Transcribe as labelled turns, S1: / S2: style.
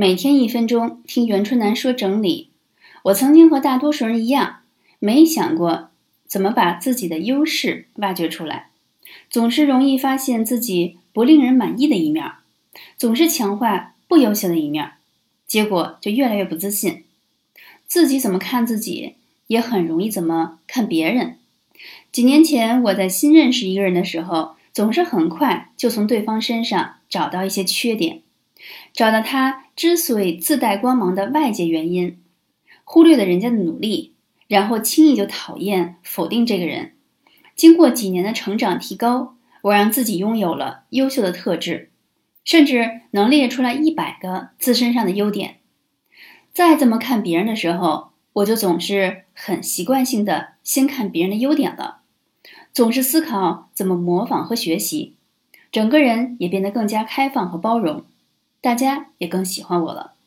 S1: 每天一分钟听袁春楠说整理。我曾经和大多数人一样，没想过怎么把自己的优势挖掘出来，总是容易发现自己不令人满意的一面，总是强化不优秀的一面，结果就越来越不自信。自己怎么看自己，也很容易怎么看别人。几年前我在新认识一个人的时候，总是很快就从对方身上找到一些缺点。找到他之所以自带光芒的外界原因，忽略了人家的努力，然后轻易就讨厌否定这个人。经过几年的成长提高，我让自己拥有了优秀的特质，甚至能列出来一百个自身上的优点。再这么看别人的时候，我就总是很习惯性的先看别人的优点了，总是思考怎么模仿和学习，整个人也变得更加开放和包容。大家也更喜欢我了。